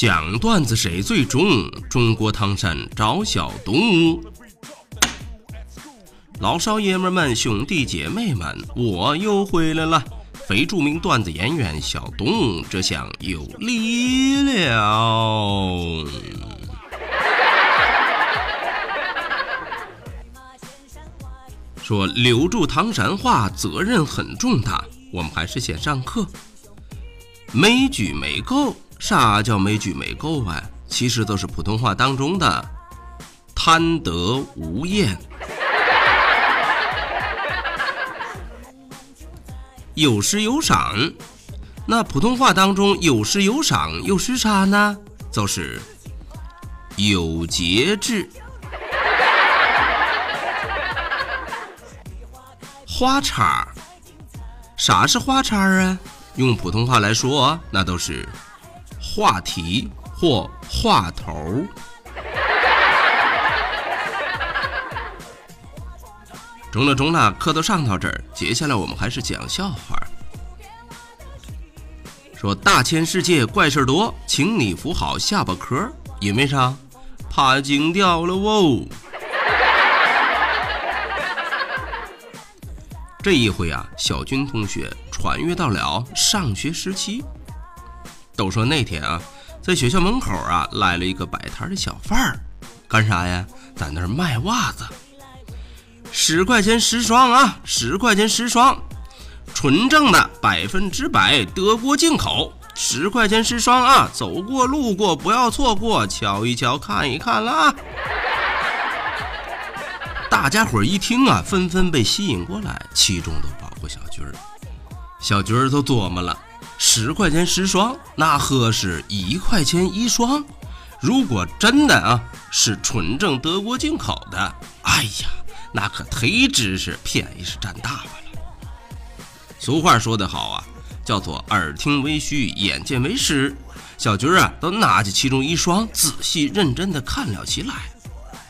讲段子谁最中？中国唐山找小东。老少爷们们、兄弟姐妹们，我又回来了！非著名段子演员小东，这下有力了。说留住唐山话责任很重大，我们还是先上课。没举没够。啥叫没举没够啊？其实都是普通话当中的贪得无厌。有失有赏，那普通话当中有失有赏又是啥呢？就是有节制。花叉，啥是花叉啊？用普通话来说，那都是。话题或话头。中了中了，课都上到这儿，接下来我们还是讲笑话。说大千世界怪事多，请你扶好下巴壳，因为啥？怕惊掉了哦。这一回啊，小军同学穿越到了上学时期。都说那天啊，在学校门口啊，来了一个摆摊的小贩儿，干啥呀？在那儿卖袜子，十块钱十双啊，十块钱十双，纯正的，百分之百德国进口，十块钱十双啊，走过路过不要错过，瞧一瞧，看一看啦！大家伙一听啊，纷纷被吸引过来，其中都包括小军儿，小军儿都琢磨了。十块钱十双，那合适一块钱一双。如果真的啊是纯正德国进口的，哎呀，那可忒值是便宜是占大发了。俗话说得好啊，叫做耳听为虚，眼见为实。小军啊，都拿起其中一双，仔细认真的看了起来。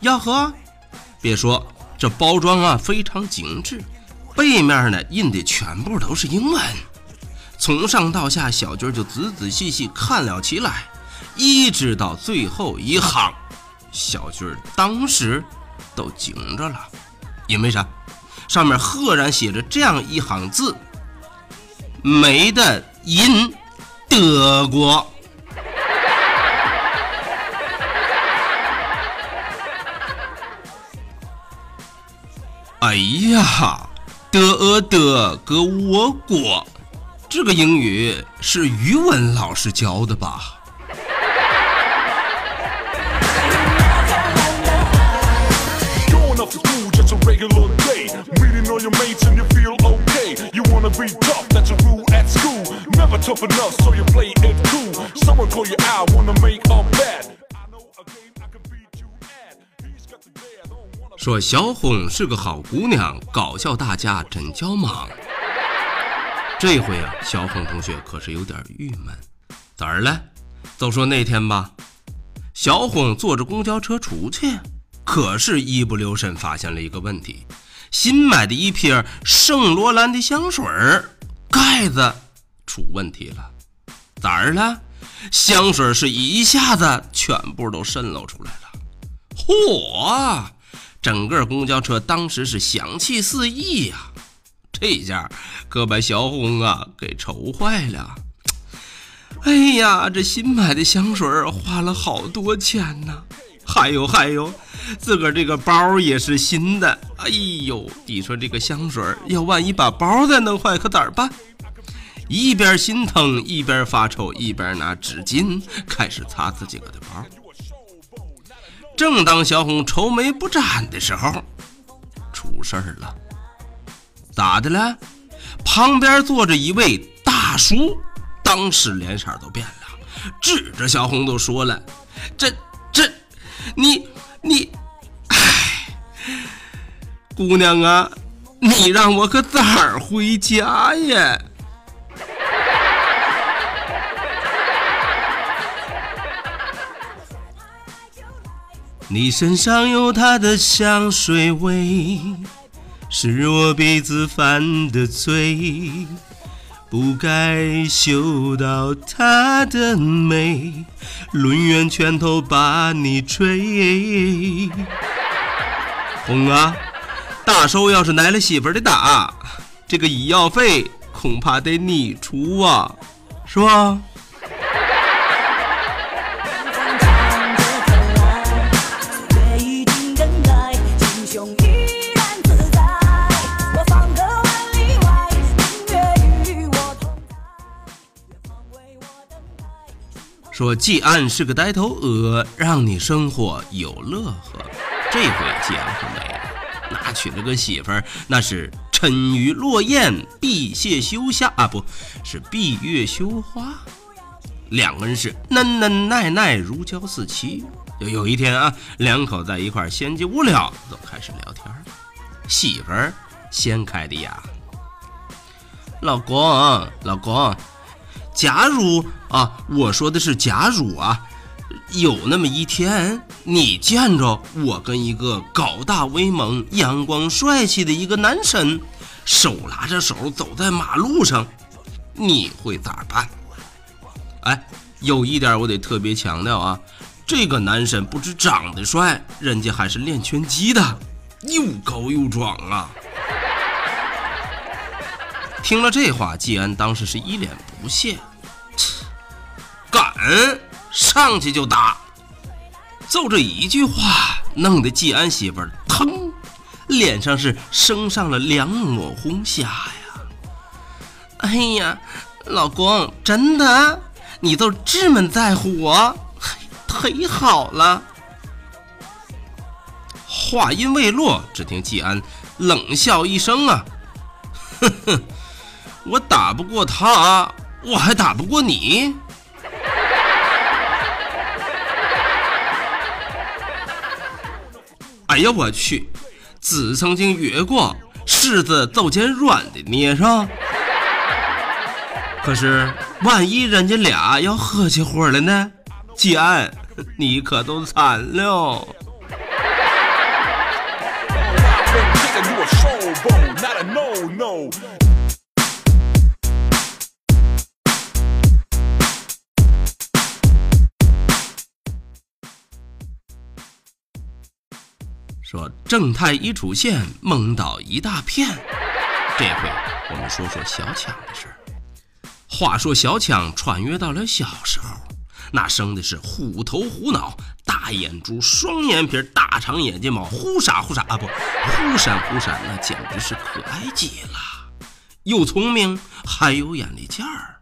呀呵，别说这包装啊非常精致，背面呢印的全部都是英文。从上到下，小军就仔仔细细看了起来，一直到最后一行，小军当时都惊着了，因为啥？上面赫然写着这样一行字：“没的音，德国。”哎呀，德德哥我国。这个英语是语文老师教的吧？说小红是个好姑娘，搞笑大家真叫忙。这回啊，小红同学可是有点郁闷，咋儿了？就说那天吧，小红坐着公交车出去，可是，一不留神发现了一个问题：新买的一瓶圣罗兰的香水盖子出问题了。咋儿了？香水是一下子全部都渗漏出来了。嚯！整个公交车当时是香气四溢呀。这下可把小红啊给愁坏了。哎呀，这新买的香水花了好多钱呢！还有还有，自个儿这个包也是新的。哎呦，你说这个香水要万一把包再弄坏，可咋办？一边心疼，一边发愁，一边拿纸巾开始擦自己的包。正当小红愁眉不展的时候，出事儿了。咋的了？旁边坐着一位大叔当时脸色都变了，指着小红都说了：“这这，你你，哎，姑娘啊，你让我可咋儿回家呀？”你身上有他的香水味，是我鼻子犯的罪，不该嗅到她的美，抡圆拳头把你捶。红啊，大寿要是来了媳妇的打，这个医药费恐怕得你出啊，是吧？说季安是个呆头鹅，让你生活有乐呵。这回季安可没了，那娶了个媳妇儿，那是沉鱼落雁、闭月羞花啊，不是闭月羞花。两个人是嫩嫩耐耐，如胶似漆。就有一天啊，两口在一块闲极无聊，都开始聊天。媳妇儿先开的呀，老公，老公。假如啊，我说的是假如啊，有那么一天，你见着我跟一个高大威猛、阳光帅气的一个男神，手拉着手走在马路上，你会咋办？哎，有一点我得特别强调啊，这个男神不止长得帅，人家还是练拳击的，又高又壮啊。听了这话，季安当时是一脸不屑，敢上去就打。就这一句话，弄得季安媳妇儿腾，脸上是升上了两抹红霞呀。哎呀，老公，真的，你都这么在乎我，忒好了。话音未落，只听季安冷笑一声啊，哼哼。我打不过他，我还打不过你。哎呀，我去！子曾经曰过，柿子奏见软的捏上。可是，万一人家俩要合起伙了呢？姐，你可都惨了。说正太一出现，蒙到一大片。这回我们说说小强的事儿。话说小强穿越到了小时候，那生的是虎头虎脑、大眼珠、双眼皮、大长眼睫毛，忽闪忽闪啊不，忽闪忽闪，那简直是可爱极了。又聪明，还有眼力劲儿，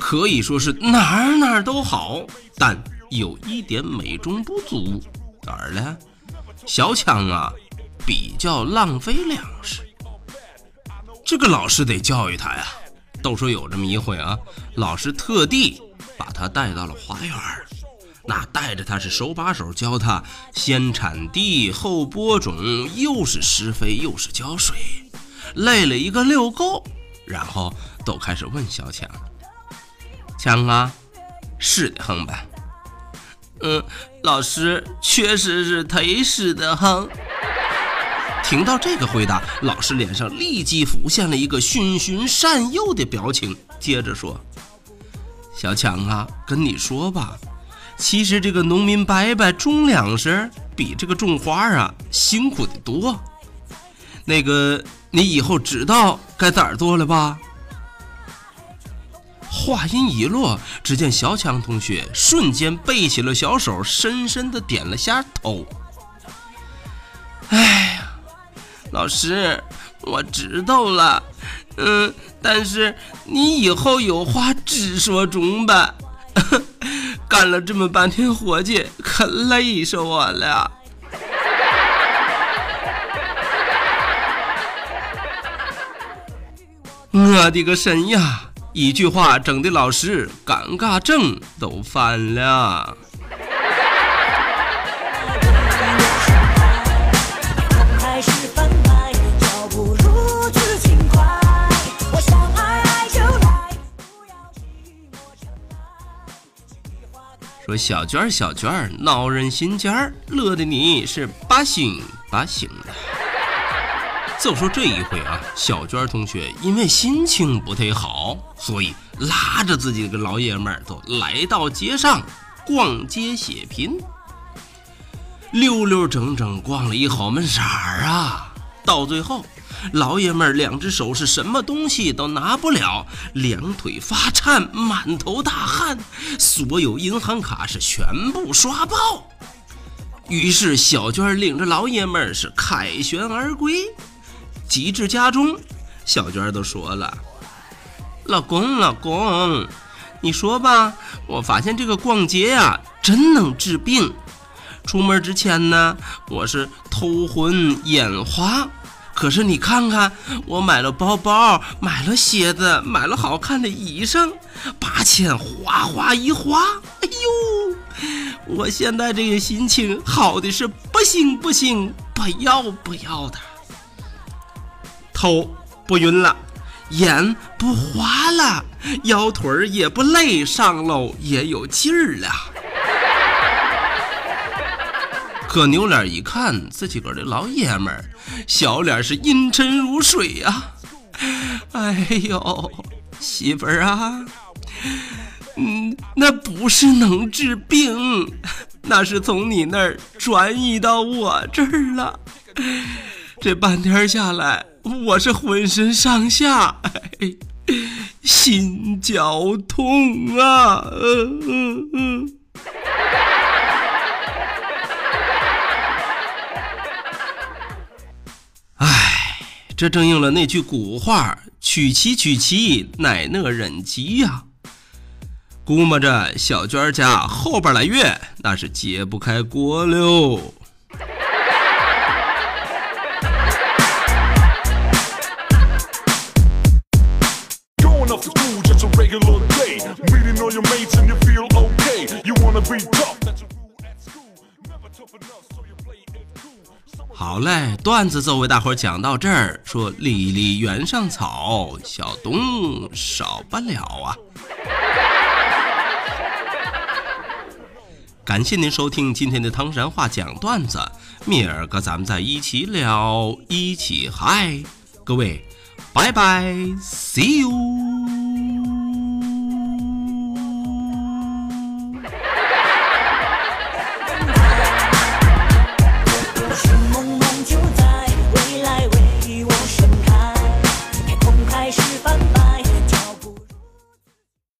可以说是哪儿哪儿都好。但有一点美中不足，哪儿呢？小强啊，比较浪费粮食，这个老师得教育他呀。都说有这么一回啊，老师特地把他带到了花园，那带着他是手把手教他先铲地后播种，又是施肥又是浇水，累了一个溜够，然后都开始问小强：“强啊，是的很吧？”嗯，老师确实是忒湿的哈。听到这个回答，老师脸上立即浮现了一个循循善诱的表情，接着说：“小强啊，跟你说吧，其实这个农民伯伯种粮食比这个种花啊辛苦的多。那个，你以后知道该咋做了吧？”话音一落，只见小强同学瞬间背起了小手，深深的点了下头。哎呀，老师，我知道了，嗯，但是你以后有话直说中吧。干了这么半天活计，可累死我了。我的个神呀！一句话整的老师尴尬症都犯了。说小娟儿小娟儿闹人心尖儿，乐的你是八星八星的。就说这一回啊，小娟同学因为心情不太好，所以拉着自己的老爷们儿都来到街上逛街血拼，溜溜整整逛了一好门色儿啊，到最后。老爷们儿两只手是什么东西都拿不了，两腿发颤，满头大汗，所有银行卡是全部刷爆。于是小娟领着老爷们儿是凯旋而归。急至家中，小娟都说了：“老公，老公，你说吧，我发现这个逛街呀，真能治病。出门之前呢，我是头昏眼花。”可是你看看，我买了包包，买了鞋子，买了好看的衣裳，八千哗哗一花，哎呦！我现在这个心情好的是不行不行，不要不要的。头不晕了，眼不花了，腰腿儿也不累，上楼也有劲儿了。可扭脸一看，自己个的老爷们儿，小脸是阴沉如水呀。哎呦，媳妇儿啊，嗯，那不是能治病，那是从你那儿转移到我这儿了。这半天下来，我是浑身上下心绞痛啊。嗯嗯嗯。这正应了那句古话：“娶妻娶妻，乃乐忍饥呀。”估摸着小娟家后边来月那是揭不开锅好嘞，段子就为大伙讲到这儿。说离离原上草，小东少不了啊。感谢您收听今天的唐山话讲段子，明儿个咱们再一起聊，一起嗨，各位，拜拜，see you。